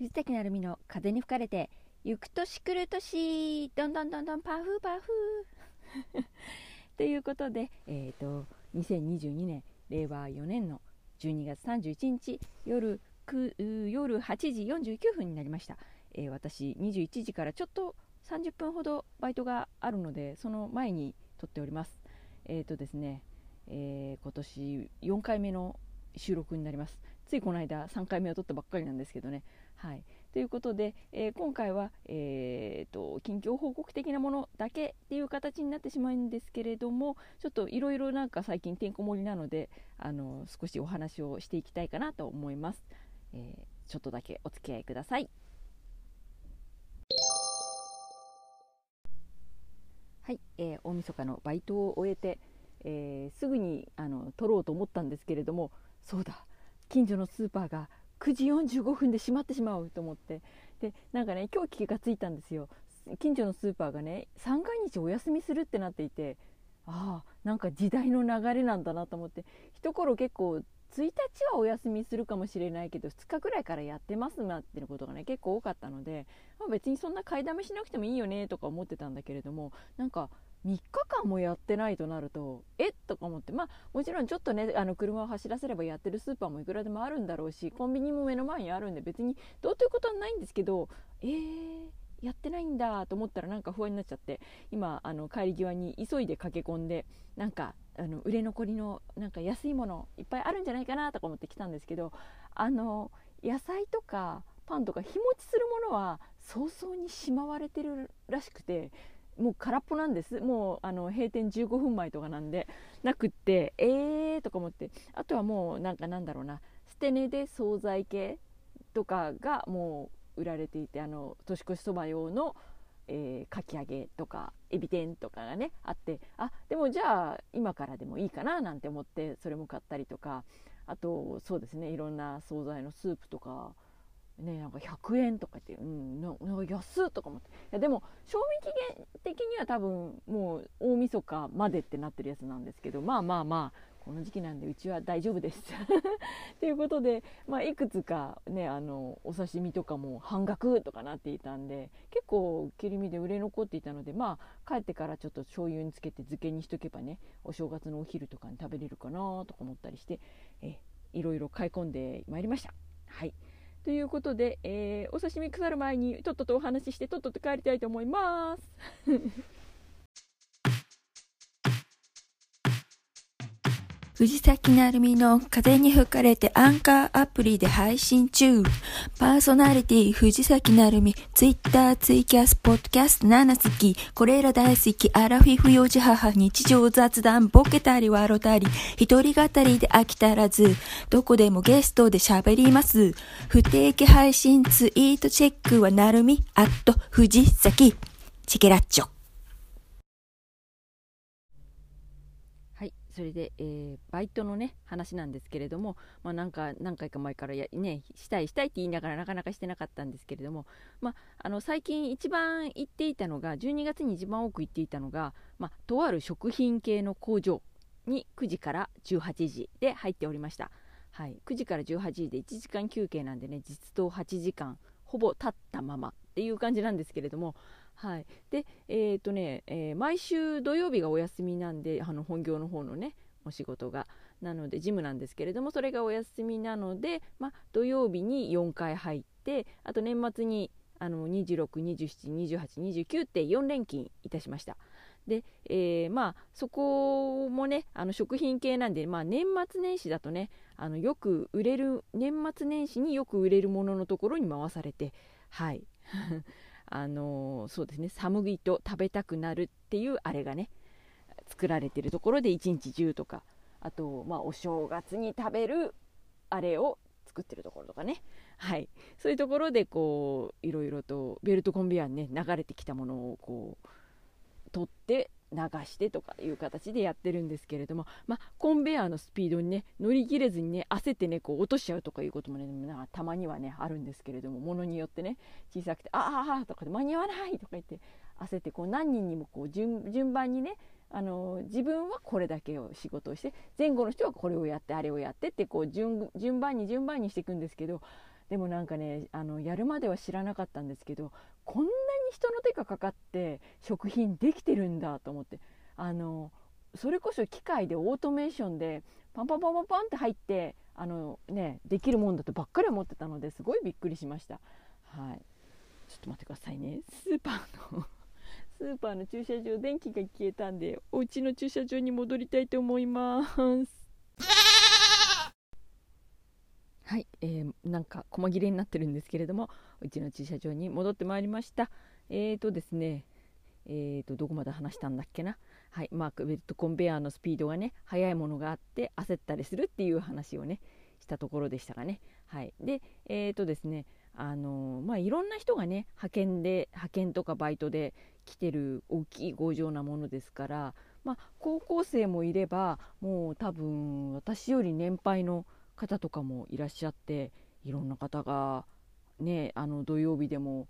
藤崎成美の風に吹かれて行く年来る年どんどんどんどんパフパフ ということで、えーと、2022年令和4年の12月31日夜夜8時49分になりました、えー、私21時からちょっと30分ほどバイトがあるのでその前に撮っております。えっ、ー、とですね、えー、今年4回目の収録になります。ついこの間3回目を撮ったばっかりなんですけどね。はい。ということで、えー、今回は、えーと、近況報告的なものだけっていう形になってしまうんですけれどもちょっといろいろなんか最近てんこ盛りなのであの少しお話をしていきたいかなと思います、えー、ちょっとだけお付き合いください。はい、えー、大晦日のバイトを終えて、えー、すぐにあの撮ろうと思ったんですけれどもそうだ。近所のスーパーが9時45分で閉まってしまうと思って。でなんかね今日気がついたんですよ。近所のスーパーがね三が日お休みするってなっていて。ああなんか時代の流れなんだなと思って。一頃結構1日はお休みするかもしれないけど2日ぐらいからやってますなっていうことがね結構多かったので、まあ、別にそんな買いだめしなくてもいいよねとか思ってたんだけれどもなんか3日間もやってないとなるとえっとか思ってまあもちろんちょっとねあの車を走らせればやってるスーパーもいくらでもあるんだろうしコンビニも目の前にあるんで別にどうということはないんですけどえー、やってないんだと思ったらなんか不安になっちゃって今あの帰り際に急いで駆け込んでなんかあの売れ残りのなんか安いものいっぱいあるんじゃないかなとか思って来たんですけどあの野菜とかパンとか日持ちするものは早々にしまわれてるらしくてもう空っぽなんです。もうあの閉店15分前とかなんでなくってえーとか思って。あとはもうなんかなんだろうな。捨て値で惣菜系とかがもう売られていてあの年越しそば用の、えー、かき揚げとかエビ天とかがねあって。あでもじゃあ今からでもいいかななんて思ってそれも買ったりとか。あとそうですねいろんな惣菜のスープとかね、なんか100円とかって、うん、なんか安とか思っていやでも賞味期限的には多分もう大晦日までってなってるやつなんですけどまあまあまあこの時期なんでうちは大丈夫ですということで、まあ、いくつかねあのお刺身とかも半額とかなっていたんで結構切り身で売れ残っていたのでまあ帰ってからちょっと醤油につけて漬けにしとけばねお正月のお昼とかに食べれるかなとか思ったりしてえいろいろ買い込んでまいりました。はいということで、えー、お刺身腐る前にとっととお話ししてとっとと帰りたいと思います。藤崎なるみの風に吹かれてアンカーアプリで配信中。パーソナリティ藤崎なるみ、ツイッター、ツイキャス、ポッドキャスト7好き、これら大好き、アラフィフ幼児母、日常雑談、ボケたり笑たり、一人語りで飽き足らず、どこでもゲストで喋ります。不定期配信ツイートチェックはなるみ、アット藤崎、チケラッチョ。それで、えー、バイトのね話なんですけれども、まあ、なんか何回か前からや、ね、したいしたいって言いながらなかなかしてなかったんですけれども、まあ、あの最近一番行っていたのが12月に一番多く行っていたのが、まあ、とある食品系の工場に9時から18時で入っておりました、はい、9時から18時で1時間休憩なんでね実働8時間ほぼ立ったままっていう感じなんですけれどもはい、で、えーとねえー、毎週土曜日がお休みなんであの本業の方のねお仕事が。なのでジムなんですけれどもそれがお休みなので、ま、土曜日に4回入ってあと年末にあの26272829って4連勤いたしました。で、えー、まあそこもねあの食品系なんで、まあ、年末年始だとねあのよく売れる年末年始によく売れるもののところに回されてはい。あのそうですね。寒いと食べたくなるっていうあれがね作られてるところで一日中とかあと、まあ、お正月に食べるあれを作ってるところとかね。はい。そういうところでこういろいろとベルトコンベヤーにね流れてきたものをこう取って流してとかいう形でやってるんですけれども、まあ、コンベヤーのスピードにね乗り切れずにね焦ってねこう落としちゃうとかいうこともねたまにはねあるんですけれどもものによってね小さくて「ああ」とかで「間に合わない」とか言って焦ってこう何人にもこう順番にねあの自分はこれだけを仕事をして前後の人はこれをやってあれをやってってこう順番に順番にしていくんですけどでもなんかねあのやるまでは知らなかったんですけどこんなに人の手がかかって食品できてるんだと思って。あのそれこそ機械でオートメーションでパンパンパンパンパンって入ってあの、ね、できるもんだとばっかり思ってたのですごいびっくりしました。はい、ちょっと待ってくださいね。スーパーの スーパーの駐車場電気が消えたんでお家の駐車場に戻りたいと思います。はい、えー、なんか細切れになってるんですけれどもうちの駐車場に戻ってまいりました。えーとですねえーとどこまで話したんだっけな。はいまあ、ベッドコンベヤーのスピードがね速いものがあって焦ったりするっていう話をねしたところでしたがね。はいでえーとですねあのまあいろんな人がね派遣で派遣とかバイトで来てる大きい強情なものですからまあ高校生もいればもう多分私より年配の方とかもいらっしゃっていろんな方がねあの土曜日でも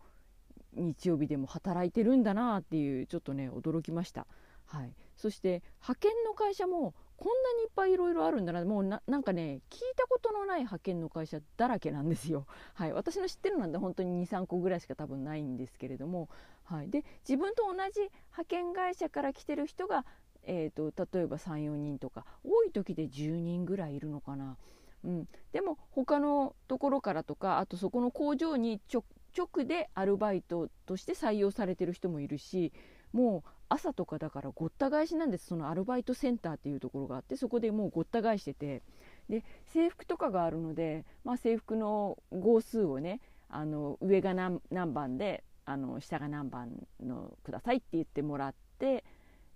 日曜日でも働いてるんだなっていうちょっとね驚きました。はい、そして派遣の会社もこんなにいっぱいいろいろあるんだなもうなんかね聞いたことのない派遣の会社だらけなんですよ。はい、私の知ってるなんて本当に23個ぐらいしか多分ないんですけれども、はい、で自分と同じ派遣会社から来てる人が、えーと例えば34人とか多い時で10人ぐらいいるのかな。うん、でも他のところからとかあとそこの工場に直でアルバイトとして採用されてる人もいるしもう朝とかだからごった返しなんです。そのアルバイトセンターっていうところがあってそこでもうごった返してて。で制服とかがあるので、まあ、制服の号数をねあの上が何番であの下が何番のくださいって言ってもらって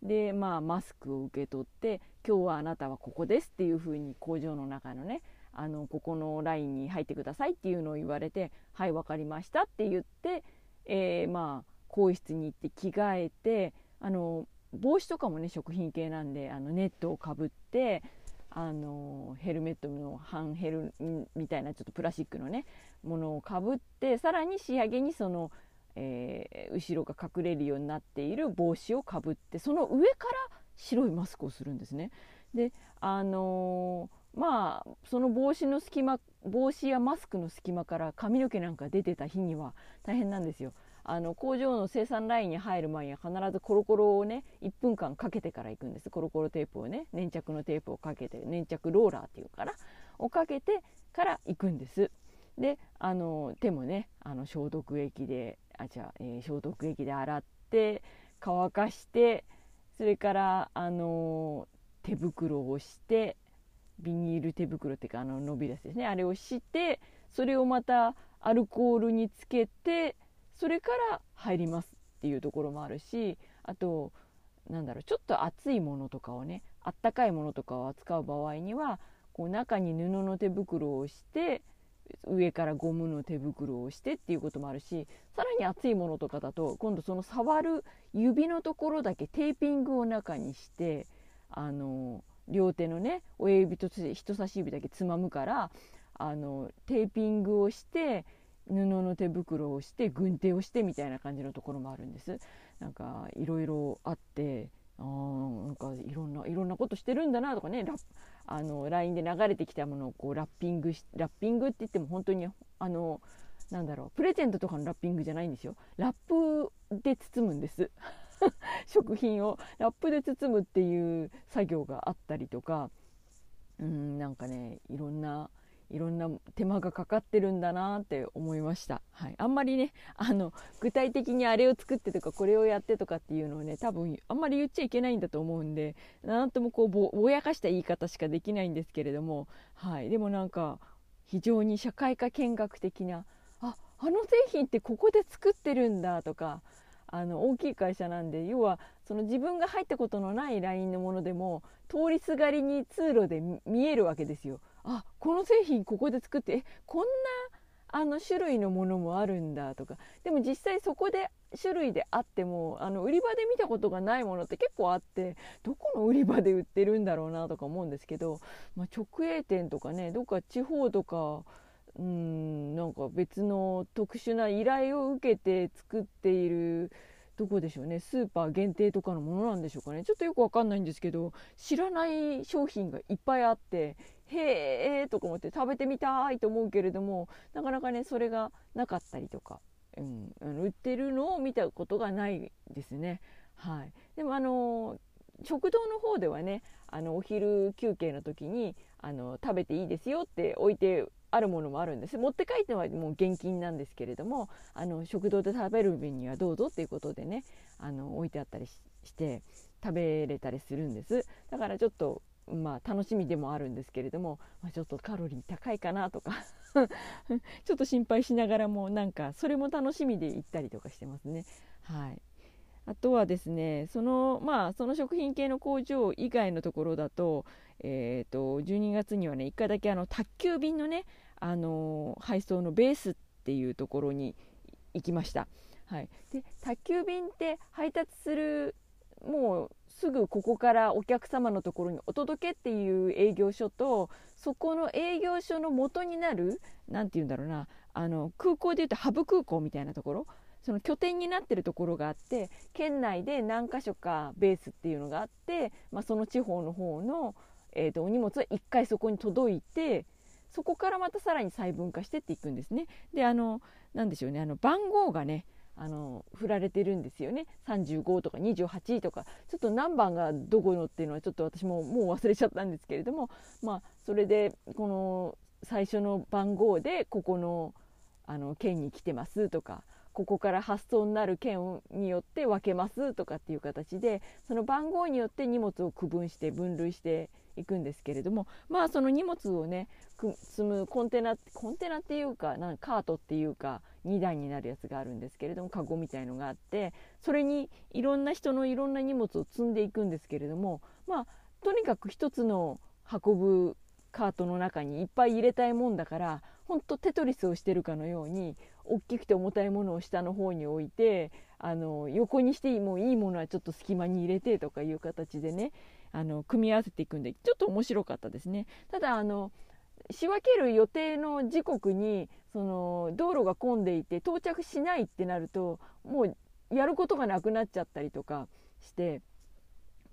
でまあマスクを受け取って今日はあなたはここですっていうふうに工場の中のねあのここのラインに入ってくださいっていうのを言われて「はい分かりました」って言って、えー、まあ更衣室に行って着替えてあの帽子とかもね食品系なんであのネットをかぶってあのヘルメットの半ヘルみたいなちょっとプラスチックのねものをかぶってさらに仕上げにその、えー、後ろが隠れるようになっている帽子をかぶってその上から白いマスクをするんですね。であのーまあその帽子の隙間帽子やマスクの隙間から髪の毛なんか出てた日には大変なんですよ。あの工場の生産ラインに入る前には必ずコロコロをね1分間かけてから行くんです。コロコロテープをね粘着のテープをかけて粘着ローラーっていうからをかけてから行くんです。であの手もねあの消毒液であじゃあ、えー、消毒液で洗って乾かしてそれからあの手袋をしてビニール手袋っていうかあの伸び出すですね。あれをしてそれをまたアルコールにつけてそれから入りますっていうところもあるしあとなんだろうちょっと熱いものとかをねあったかいものとかを扱う場合にはこう中に布の手袋をして上からゴムの手袋をしてっていうこともあるしさらに熱いものとかだと今度その触る指のところだけテーピングを中にしてあの両手のね親指と人差し指だけつまむからあのテーピングをして布の手袋をして軍手をしてみたいな感じのところもあるんです。なんかいろいろあってあなんかいろんないろんなことしてるんだなとかねラあの LINE で流れてきたものをこうラッピングしラッピングって言っても本当にあのなんだろうプレゼントとかのラッピングじゃないんですよ。ラップで包むんです。食品をラップで包むっていう作業があったりとかうんなんかねいろんないろんな手間がかかってるんだなって思いました、はい、あんまりねあの具体的にあれを作ってとかこれをやってとかっていうのをね多分あんまり言っちゃいけないんだと思うんでなんともこうぼぼやかした言い方しかできないんですけれども、はい、でもなんか非常に社会科見学的なああの製品ってここで作ってるんだとかあの大きい会社なんで要はその自分が入ったことのないラインのものでも通りすがりに通路で見えるわけですよ。あこの製品ここで作ってえこんなあの種類のものもあるんだとかでも実際そこで種類であってもあの売り場で見たことがないものって結構あってどこの売り場で売ってるんだろうなとか思うんですけど、まあ、直営店とかねどっか地方とかうんなんか別の特殊な依頼を受けて作っているどこでしょうね。スーパー限定とかのものなんでしょうかね。ちょっとよくわかんないんですけど知らない商品がいっぱいあってへえとか思って食べてみたいと思うけれどもなかなかねそれがなかったりとか、うん、売ってるのを見たことがないですね。はい、でもあの食堂の方ではねあのお昼休憩の時にあの食べていいですよって置いてあるものもあるんです。持って帰ってはもう現金なんですけれどもあの食堂で食べる分にはどうぞっていうことでねあの置いてあったりして食べれたりするんです。だからちょっとまあ楽しみでもあるんですけれども、まあ、ちょっとカロリー高いかなとか ちょっと心配しながらもなんかそれも楽しみで行ったりとかしてますね。はい。あとはですねその,、まあ、その食品系の工場以外のところだと,、えーと、12月にはね1回だけあの宅急便のね、あの配送のベースっていうところに行きました。はい、で宅急便って配達するもうすぐここからお客様のところにお届けっていう営業所とそこの営業所の元になる何て言うんだろうなあの空港でいうとハブ空港みたいなところその拠点になってるところがあって県内で何か所かベースっていうのがあって、まあ、その地方の方の、えーと、お荷物は1回そこに届いてそこからまたさらに細分化してっていくんですね。であの何でしょうね。あの番号がねあの振られてるんですよね。35とか28とか。ちょっと何番がどこのっていうのはちょっと私ももう忘れちゃったんですけれども。まあそれでこの最初の番号でここのあの県に来てますとか。ここから発送になる件によって分けますとかっていう形でその番号によって荷物を区分して分類していくんですけれどもまあその荷物をね積むコンテナコンテナっていうかなんカートっていうか2段になるやつがあるんですけれどもカゴみたいのがあってそれにいろんな人のいろんな荷物を積んでいくんですけれどもまあとにかく一つの運ぶカートの中にいっぱい入れたいもんだからほんとテトリスをしてるかのように大きくて重たいものを下の方に置いてあの横にしてもいいものはちょっと隙間に入れてとかいう形でねあの組み合わせていくんでちょっと面白かったですね。ただあの仕分ける予定の時刻にその道路が混んでいて到着しないってなるともうやることがなくなっちゃったりとかして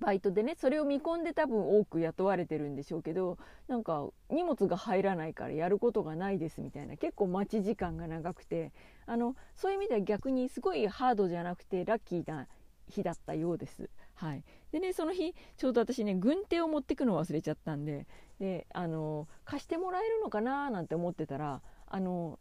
バイトでねそれを見込んで多分多く雇われてるんでしょうけどなんか荷物が入らないからやることがないですみたいな結構待ち時間が長くてあのそういう意味では逆にすごいハードじゃなくてラッキーな日だったようです。はい、でねその日ちょうど私ね軍手を持ってくの忘れちゃったんでであの貸してもらえるのかななんて思ってたらあの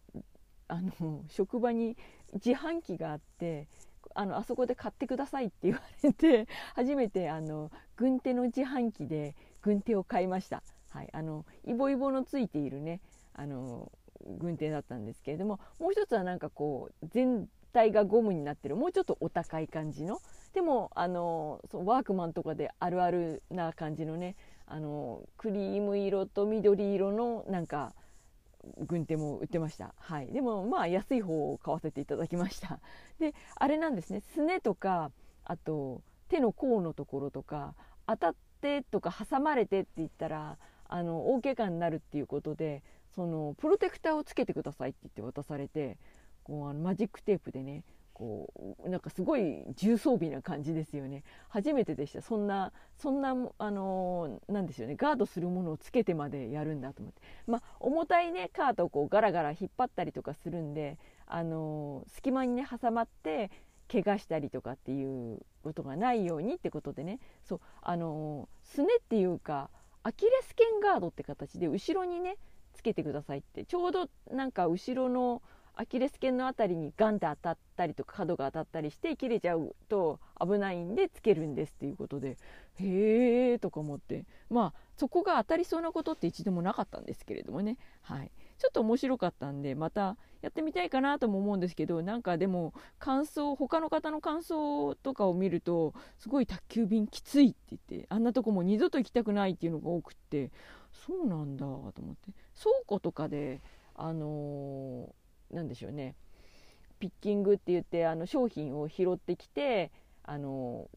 あの職場に自販機があってあのあそこで買ってくださいって言われて 初めてあの軍手の自販機で軍手を買いました、はい、あのイボイボのついているねあの軍手だったんですけれどももう一つはなんかこう全体がゴムになってるもうちょっとお高い感じのでもあのそワークマンとかであるあるな感じのねあのクリーム色と緑色のなんか軍手も売ってました、はい、でもまあ安い方を買わせていただきました。であれなんですね。すねとかあと手の甲のところとか当たってとか挟まれてって言ったらあの大怪我になるっていうことでそのプロテクターをつけてくださいって言って渡されてこうあのマジックテープでねこうなんかすごい重装備な感じですよね。初めてでした。そんなそんなあのなんですよね。ガードするものをつけてまでやるんだと思って。まあ重たいねカートをこうガラガラ引っ張ったりとかするんであの隙間にね挟まって怪我したりとかっていうことがないようにってことでね。そうあのすねっていうかアキレス腱ガードって形で後ろにねつけてくださいって。ちょうどなんか後ろのアキレス腱の辺りにガンって当たったりとか角が当たったりして切れちゃうと危ないんでつけるんですっていうことで。へえとか思って。まあそこが当たりそうなことって一度もなかったんですけれどもね。はい。ちょっと面白かったんでまたやってみたいかなとも思うんですけどなんかでも感想他の方の感想とかを見るとすごい宅急便きついって言ってあんなとこも二度と行きたくないっていうのが多くって。そうなんだと思って。倉庫とかであのー何でしょうね。ピッキングって言ってあの商品を拾ってきてあの、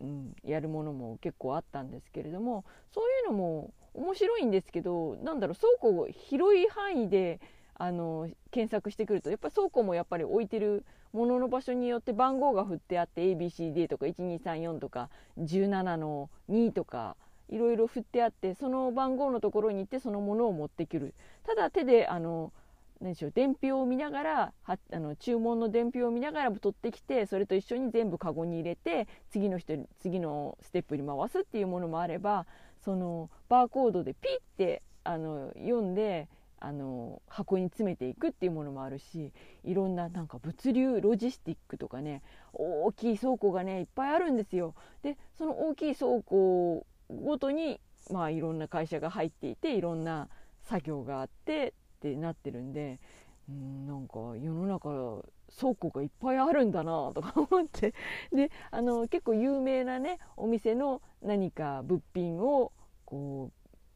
うん、やるものも結構あったんですけれどもそういうのも面白いんですけどなんだろう倉庫を広い範囲であの検索してくるとやっぱ倉庫もやっぱり置いてるものの場所によって番号が振ってあって ABCD とか1234とか17の2とかいろいろ振ってあってその番号のところに行ってそのものを持ってくる。ただ手であの何でしょう伝票を見ながらはあの注文の伝票を見ながら取ってきてそれと一緒に全部カゴに入れて次の人次のステップに回すっていうものもあればそのバーコードでピッてあの読んであの箱に詰めていくっていうものもあるしいろんななんか物流ロジスティックとかね大きい倉庫がねいっぱいあるんですよ。でその大きい倉庫ごとに、まあ、いろんな会社が入っていていろんな作業があってってなってるんでうんなんか世の中倉庫がいっぱいあるんだなとか思って。であの結構有名なねお店の何か物品をこ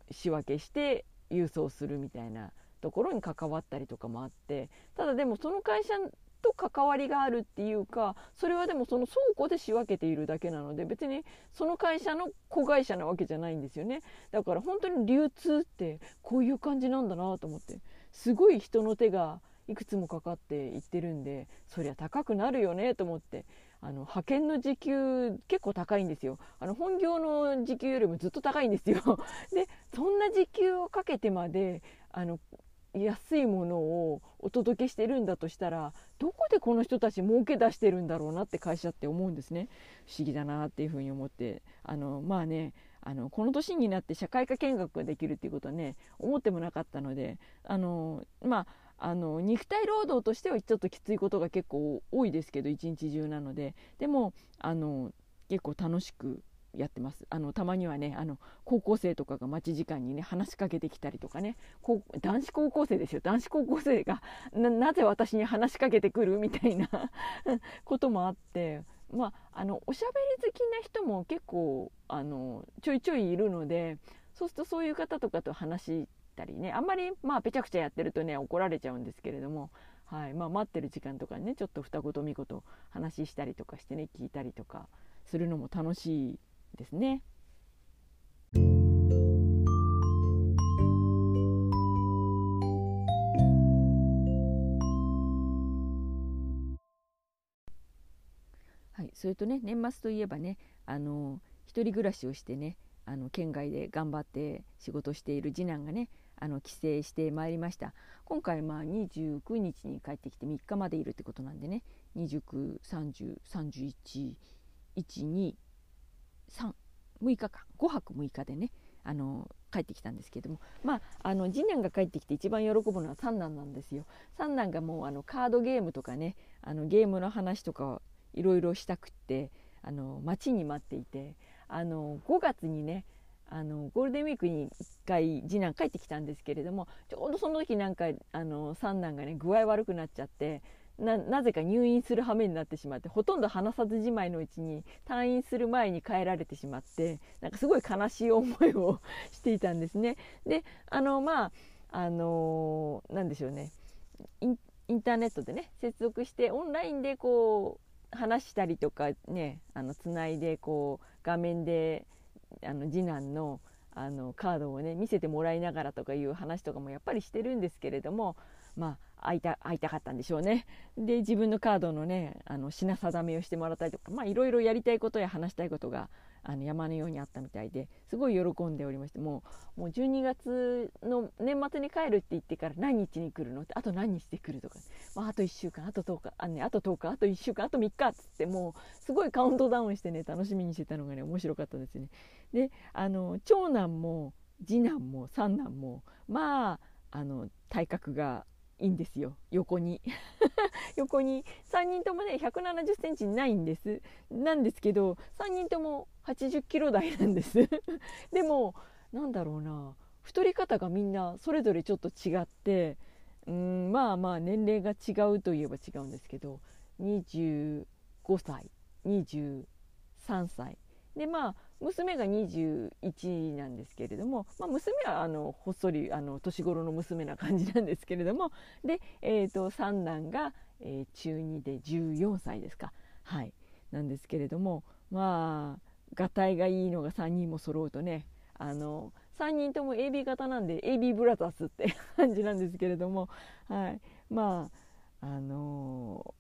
う仕分けして郵送するみたいなところに関わったりとかもあって。ただでもその会社と関わりがあるっていうかそれはでもその倉庫で仕分けているだけなので別にその会社の子会社なわけじゃないんですよね。だから本当に流通ってこういう感じなんだなと思ってすごい人の手がいくつもかかっていってるんでそりゃ高くなるよねと思ってあの派遣の時給結構高いんですよ。あの本業の時給よりもずっと高いんですよ。でそんな時給をかけてまであの安いものをお届けしてるんだとしたらどこでこの人たち儲け出してるんだろうなって会社って思うんですね。不思議だなっていうふうに思って。あのまあねあのこの年になって社会科見学ができるっていうことはね思ってもなかったのであのまああの肉体労働としてはちょっときついことが結構多いですけど一日中なので。でもあの結構楽しくやってます。あのたまにはねあの高校生とかが待ち時間にね話しかけてきたりとかね。男子高校生ですよ。男子高校生がなぜ私に話しかけてくるみたいな こともあって。まああのおしゃべり好きな人も結構あのちょいちょいいるのでそうするとそういう方とかと話したりね。あんまりまあぺちゃくちゃやってるとね怒られちゃうんですけれども。はい。まあ、待ってる時間とかにねちょっと二言三言話したりとかしてね聞いたりとかするのも楽しいですね。はい、それとね年末といえばねあの一人暮らしをしてねあの県外で頑張って仕事している次男がねあの帰省してまいりました今回まあ29日に帰ってきて3日までいるってことなんでね29303112 3 6日間5泊6日でねあの帰ってきたんですけどもまああの次男が帰ってきて一番喜ぶのは三男なんですよ。三男がもうあのカードゲームとかねあのゲームの話とかいろいろしたくってあの待ちに待っていてあの5月にねあのゴールデンウィークに1回次男帰ってきたんですけれどもちょうどその時なんかあの三男がね具合悪くなっちゃってななぜか入院する羽目になってしまってほとんど話さずじまいのうちに退院する前に帰られてしまってなんかすごい悲しい思いをしていたんですね。であのまああのー、でしょうねインターネットでね接続してオンラインでこう話したりとかねあのつないでこう画面であの次男のあのカードをね見せてもらいながらとかいう話とかもやっぱりしてるんですけれどもまあ会いた会いたかったんでしょうね。で自分のカードのねあの品定めをしてもらったりとかまあいろいろやりたいことや話したいことがあの山のようにあったみたいですごい喜んでおりましてもうもう12月の年末に帰るって言ってから何日に来るの？ってあと何日で来るとか、まあ、あと1週間あと10日あ,、ね、あと10日あと1週間あと3日っつってもうすごいカウントダウンしてね楽しみにしてたのがね面白かったですね。であの長男も次男も三男もまああの体格がいんですよ。横に。横に。3人ともね1 7 0センチないんです。なんですけど3人とも80キロ台なんです。でもなんだろうな。太り方がみんなそれぞれちょっと違ってうんまあまあ年齢が違うといえば違うんですけど25歳23歳。でまあ娘が21なんですけれども、まあ、娘はあのほっそりあの年頃の娘な感じなんですけれどもで、えーと、三男が、えー、中2で14歳ですか。はい。なんですけれどもまあがたいがいいのが3人も揃うとねあの3人とも AB 型なんで AB ブラザーズって 感じなんですけれども、はい、まああの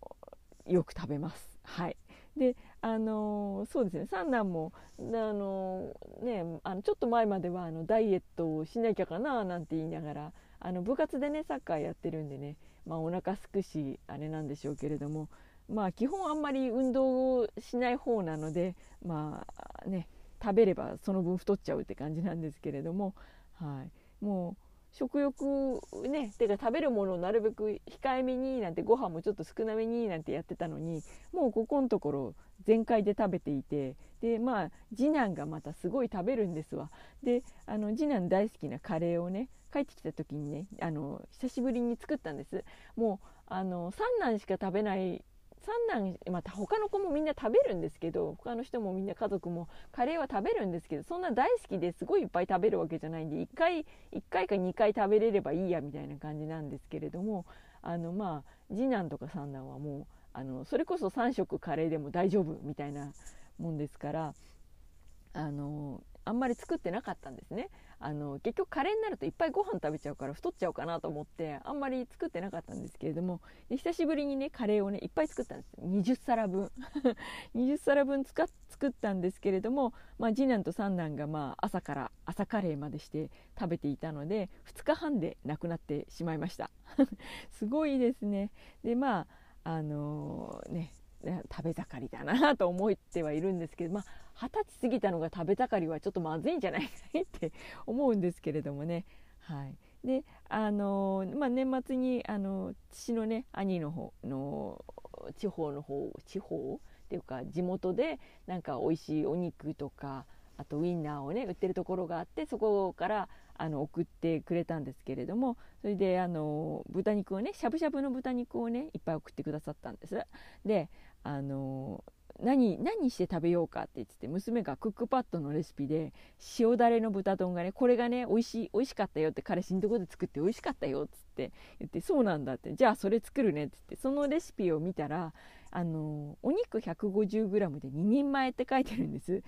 ー、よく食べます。はい。であのそうですね。三男もあの、ね、あのちょっと前まではあのダイエットをしなきゃかななんて言いながらあの部活でねサッカーやってるんでね、まあ、お腹すくしあれなんでしょうけれどもまあ基本あんまり運動をしない方なのでまあね食べればその分太っちゃうって感じなんですけれども、はい、もう食欲ねてか食べるものをなるべく控えめになんてご飯もちょっと少なめになんてやってたのにもうここのところ全開で食べていてでまあ次男がまたすごい食べるんですわ。であの次男大好きなカレーをね帰ってきた時にねあの久しぶりに作ったんです。もうあの三男しか食べない三男また他の子もみんな食べるんですけど他の人もみんな家族もカレーは食べるんですけどそんな大好きですごいいっぱい食べるわけじゃないんで1回 ,1 回か2回食べれればいいやみたいな感じなんですけれどもあのまあ次男とか三男はもうあのそれこそ3食カレーでも大丈夫みたいなもんですからあのあんまり作ってなかったんですね。あの結局カレーになるといっぱいご飯食べちゃうから太っちゃうかなと思ってあんまり作ってなかったんですけれども久しぶりにねカレーをねいっぱい作ったんです。20皿分。20皿分作ったんですけれども、まあ、次男と三男がまあ朝から朝カレーまでして食べていたので2日半でなくなってしまいました。すごいですね。でまああのー、ね食べ盛りだなと思ってはいるんですけどまあ二十歳過ぎたのが食べ盛りはちょっとまずいんじゃないかって思うんですけれどもね。はい、であのまあ、年末にあの父のね兄の方の地方の方地方っていうか地元でなんか美味しいお肉とかあとウインナーをね売ってるところがあってそこからあの送ってくれたんですけれどもそれであの豚肉をねしゃぶしゃぶの豚肉をねいっぱい送ってくださったんですであの何何して食べようかって言って娘がクックパッドのレシピで塩だれの豚丼がねこれがね美味しい美味しかったよって彼氏のとこで作って美味しかったよっつって言ってそうなんだって。じゃあそれ作るねって言ってそのレシピを見たらあのお肉 150g で2人前って書いてるんです。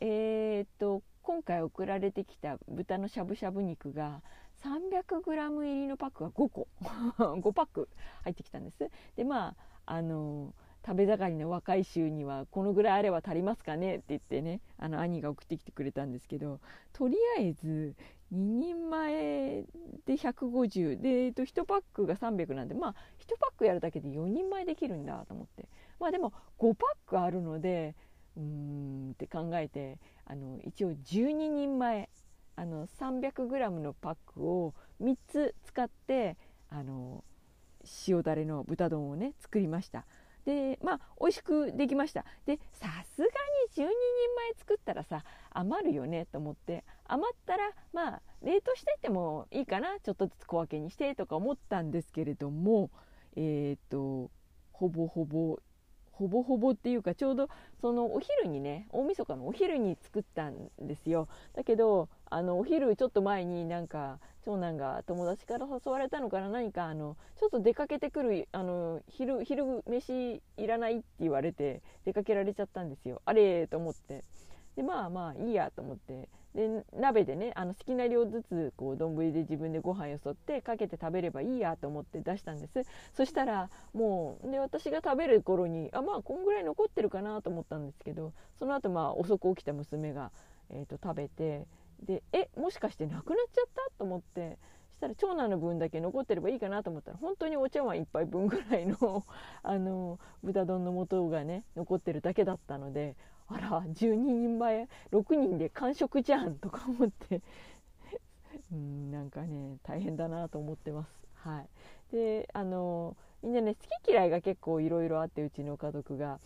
えー、っと今回送られてきた豚のしゃぶしゃぶ肉が 300g 入りのパックが5個。5パック入ってきたんです。でまああの食べ盛りの若い衆にはこのぐらいあれば足りますかねって言ってねあの兄が送ってきてくれたんですけどとりあえず2人前で150で、えっと、1パックが300なんでまあ1パックやるだけで4人前できるんだと思ってまあでも5パックあるのでうーんって考えてあの一応12人前あの 300g のパックを3つ使ってあの塩だれの豚丼をね作りました。でまあ美味しくできました。でさすがに12人前作ったらさ余るよねと思って余ったらまあ冷凍してってもいいかなちょっとずつ小分けにしてとか思ったんですけれどもえっ、ー、とほぼほぼほぼほぼっていうかちょうどそのお昼にね大晦日のお昼に作ったんですよ。だけどあのお昼ちょっと前になんか長男が友達から誘われたのかな何かあのちょっと出かけてくるあの昼昼飯いらないって言われて出かけられちゃったんですよ。あれと思って。でまあまあいいやと思って。で鍋でねあの好きな量ずつこう丼で自分でご飯よそってかけて食べればいいやと思って出したんです。そしたらもうで私が食べる頃にあまあこんぐらい残ってるかなと思ったんですけどその後まあ遅く起きた娘が、えー、と食べてでえもしかしてなくなっちゃったと思ってしたら長男の分だけ残ってればいいかなと思ったら本当にお茶碗1杯分ぐらいのあの豚丼の素がね残ってるだけだったのであら12人前6人で完食じゃんとか思って うんなんかね大変だなと思ってます。はい、であのみんなね好き嫌いが結構いろいろあってうちの家族が。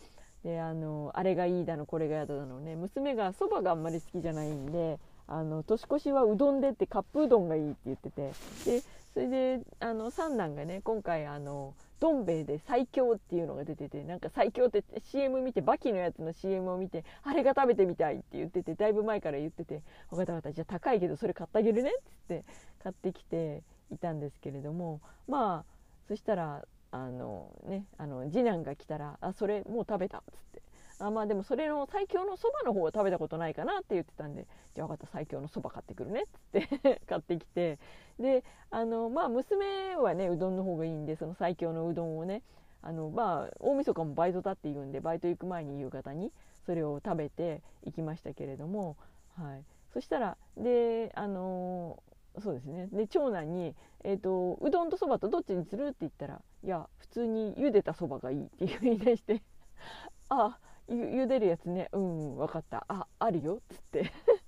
であのあれがいいだのこれが嫌だのね娘がそばがあんまり好きじゃないんであの年越しはうどんでってカップうどんがいいって言っててでそれであの三男がね今回あのどん兵衛で最強っていうのが出ててなんか最強って CM 見てバキのやつの CM を見てあれが食べてみたいって言っててだいぶ前から言ってて分かった分かったじゃあ高いけどそれ買ってあげるねっつって買ってきていたんですけれどもまあそしたらあのねあの次男が来たら「あそれもう食べた」っつって。あまあでもそれの最強のそばの方は食べたことないかなって言ってたんでじゃあ分かった最強のそば買ってくるねっつって 買ってきてであのまあ娘はねうどんの方がいいんでその最強のうどんをねあのまあ大晦日もバイトだって言うんでバイト行く前に夕方にそれを食べて行きましたけれども、はい、そしたらであのそうですね。で長男に、えーと「うどんとそばとどっちにする?」って言ったら「いや普通に茹でたそばがいい」って言い出して「あ茹でるやつね。うん分かった。ああるよ」っつって。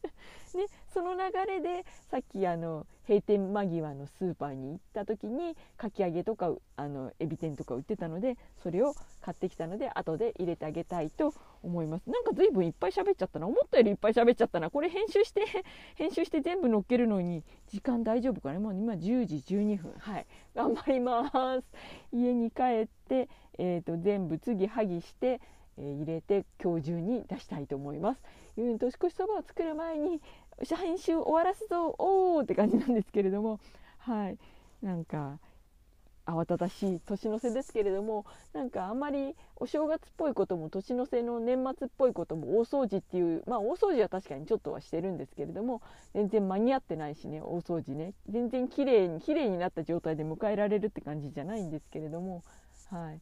ね、その流れでさっきあの閉店間際のスーパーに行った時にかき揚げとかあのエビ天とか売ってたのでそれを買ってきたので後で入れてあげたいと思います。なんか随分いっぱい喋っちゃったな。思ったよりいっぱい喋っちゃったな。これ編集して 編集して全部載っけるのに時間大丈夫かねもう今10時12分。はい。頑張ります。家に帰って、えーと、全部次はぎしてえ、入れて今日中に出したいと思います。年越しそばを作る前に編集終わらすぞおーって感じなんですけれどもはいなんか慌ただしい年の瀬ですけれどもなんかあんまりお正月っぽいことも年の瀬の年末っぽいことも大掃除っていうまあ大掃除は確かにちょっとはしてるんですけれども全然間に合ってないしね大掃除ね全然綺麗に綺麗になった状態で迎えられるって感じじゃないんですけれどもはい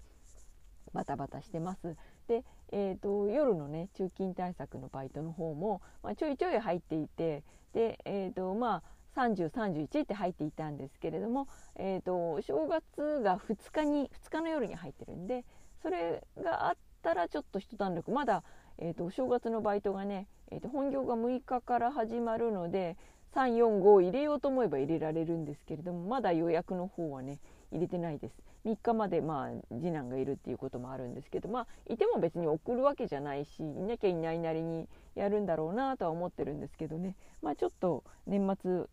バタバタしてます。で、えーと、夜のね中勤対策のバイトの方も、まあ、ちょいちょい入っていてで、えーとまあ、3031って入っていたんですけれども、えーと、正月が2日に2日の夜に入ってるんでそれがあったらちょっと一段落。まだ、えーと、正月のバイトがね、えー、と本業が6日から始まるので345入れようと思えば入れられるんですけれどもまだ予約の方はね入れてないです。3日までまあ次男がいるっていうこともあるんですけどまあいても別に送るわけじゃないしいなきゃいないなりにやるんだろうなとは思ってるんですけどねまあちょっと年末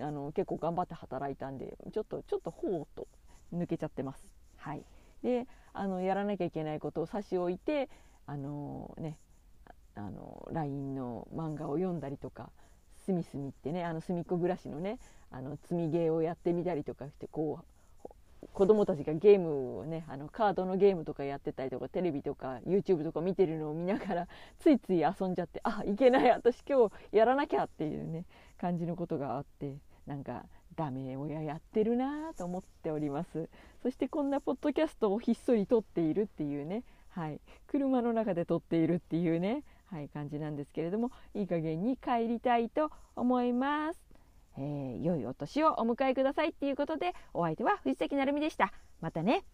あの結構頑張って働いたんでちょっとちょっとほうと抜けちゃってます。はい、であのやらなきゃいけないことを差し置いてあのねあの LINE の漫画を読んだりとかすみすみってねあの隅っこ暮らしのねあの積みゲーをやってみたりとかしてこう子供たちがゲームをねあのカードのゲームとかやってたりとかテレビとか YouTube とか見てるのを見ながら ついつい遊んじゃってあいけない私今日やらなきゃっていうね感じのことがあってなんかダメ親やってるなと思っております。そしてこんなポッドキャストをひっそり撮っているっていうねはい。車の中で撮っているっていうねはい感じなんですけれどもいい加減に帰りたいと思います。えー、良いお年をお迎えくださいっていうことでお相手は藤崎なるみでした。またね。